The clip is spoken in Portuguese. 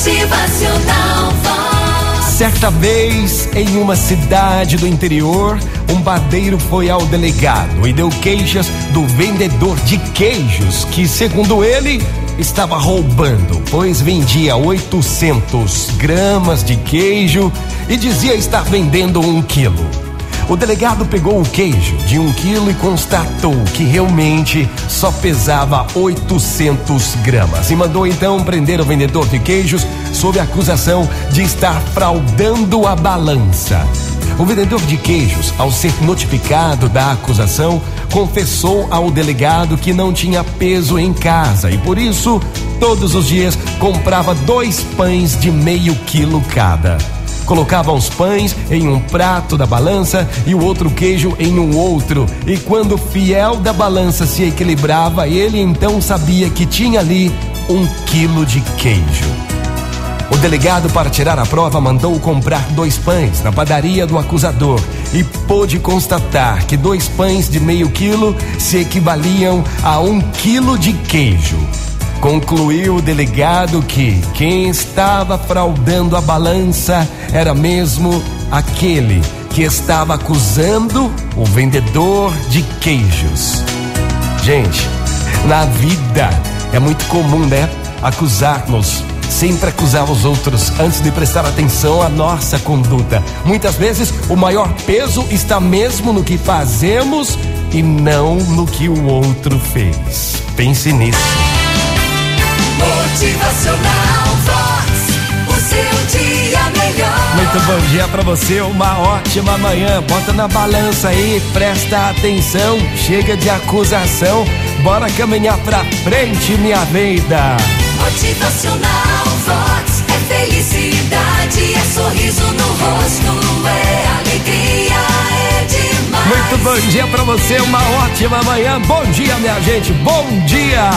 Motivacional Vox. Certa vez, em uma cidade do interior, um padeiro foi ao delegado e deu queixas do vendedor de queijos, que, segundo ele, estava roubando, pois vendia 800 gramas de queijo e dizia estar vendendo um quilo. O delegado pegou o queijo de um quilo e constatou que realmente só pesava 800 gramas e mandou então prender o vendedor de queijos sob acusação de estar fraudando a balança. O vendedor de queijos, ao ser notificado da acusação, confessou ao delegado que não tinha peso em casa e por isso, todos os dias, comprava dois pães de meio quilo cada colocava os pães em um prato da balança e o outro queijo em um outro. E quando o fiel da balança se equilibrava, ele então sabia que tinha ali um quilo de queijo. O delegado, para tirar a prova, mandou comprar dois pães na padaria do acusador e pôde constatar que dois pães de meio quilo se equivaliam a um quilo de queijo. Concluiu o delegado que quem estava fraudando a balança era mesmo aquele que estava acusando o vendedor de queijos. Gente, na vida é muito comum, né? Acusarmos, sempre acusar os outros antes de prestar atenção à nossa conduta. Muitas vezes o maior peso está mesmo no que fazemos e não no que o outro fez. Pense nisso. Motivacional Vox, o seu dia melhor. Muito bom dia pra você, uma ótima manhã. Bota na balança aí, presta atenção, chega de acusação, bora caminhar pra frente, minha vida. Motivacional Vox é felicidade, é sorriso no rosto, é alegria, é demais. Muito bom dia pra você, uma ótima manhã. Bom dia, minha gente, bom dia.